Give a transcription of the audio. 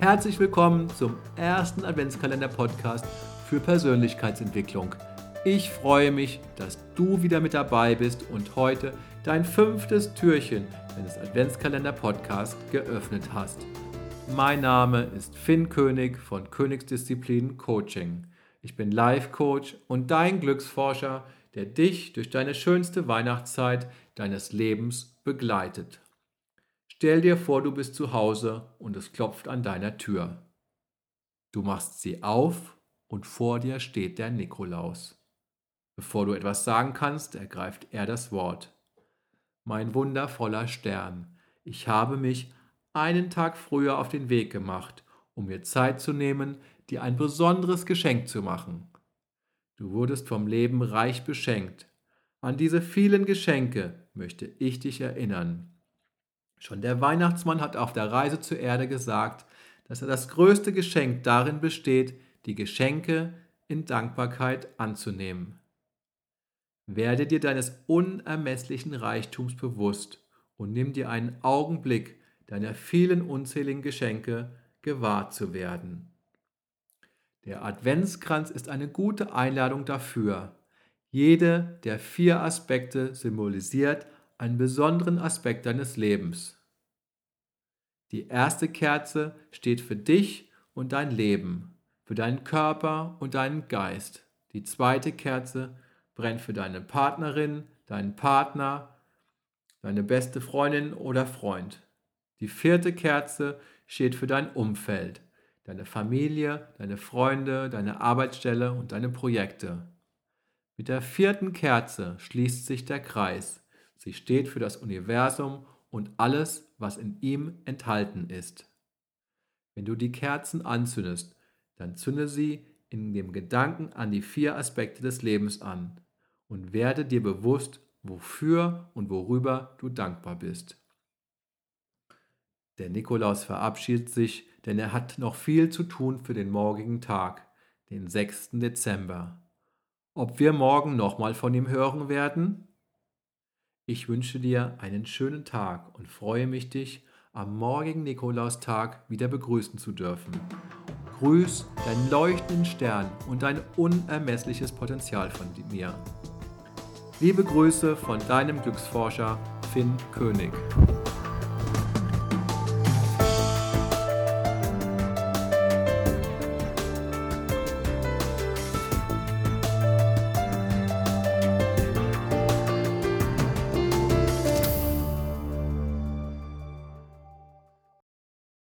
herzlich willkommen zum ersten Adventskalender-Podcast für Persönlichkeitsentwicklung. Ich freue mich, dass du wieder mit dabei bist und heute dein fünftes Türchen deines Adventskalender-Podcasts geöffnet hast. Mein Name ist Finn König von Königsdisziplin Coaching. Ich bin Life-Coach und dein Glücksforscher, der dich durch deine schönste Weihnachtszeit deines Lebens begleitet. Stell dir vor, du bist zu Hause und es klopft an deiner Tür. Du machst sie auf und vor dir steht der Nikolaus. Bevor du etwas sagen kannst, ergreift er das Wort. Mein wundervoller Stern, ich habe mich einen Tag früher auf den Weg gemacht, um mir Zeit zu nehmen, dir ein besonderes Geschenk zu machen. Du wurdest vom Leben reich beschenkt. An diese vielen Geschenke möchte ich dich erinnern. Schon der Weihnachtsmann hat auf der Reise zur Erde gesagt, dass er das größte Geschenk darin besteht, die Geschenke in Dankbarkeit anzunehmen. Werde dir deines unermesslichen Reichtums bewusst und nimm dir einen Augenblick deiner vielen unzähligen Geschenke gewahr zu werden. Der Adventskranz ist eine gute Einladung dafür. Jede der vier Aspekte symbolisiert einen besonderen Aspekt deines Lebens. Die erste Kerze steht für dich und dein Leben, für deinen Körper und deinen Geist. Die zweite Kerze brennt für deine Partnerin, deinen Partner, deine beste Freundin oder Freund. Die vierte Kerze steht für dein Umfeld, deine Familie, deine Freunde, deine Arbeitsstelle und deine Projekte. Mit der vierten Kerze schließt sich der Kreis. Sie steht für das Universum und alles, was in ihm enthalten ist. Wenn du die Kerzen anzündest, dann zünde sie in dem Gedanken an die vier Aspekte des Lebens an und werde dir bewusst, wofür und worüber du dankbar bist. Der Nikolaus verabschiedet sich, denn er hat noch viel zu tun für den morgigen Tag, den 6. Dezember. Ob wir morgen nochmal von ihm hören werden? Ich wünsche dir einen schönen Tag und freue mich, dich am morgigen Nikolaustag wieder begrüßen zu dürfen. Grüß deinen leuchtenden Stern und dein unermessliches Potenzial von mir. Liebe Grüße von deinem Glücksforscher Finn König.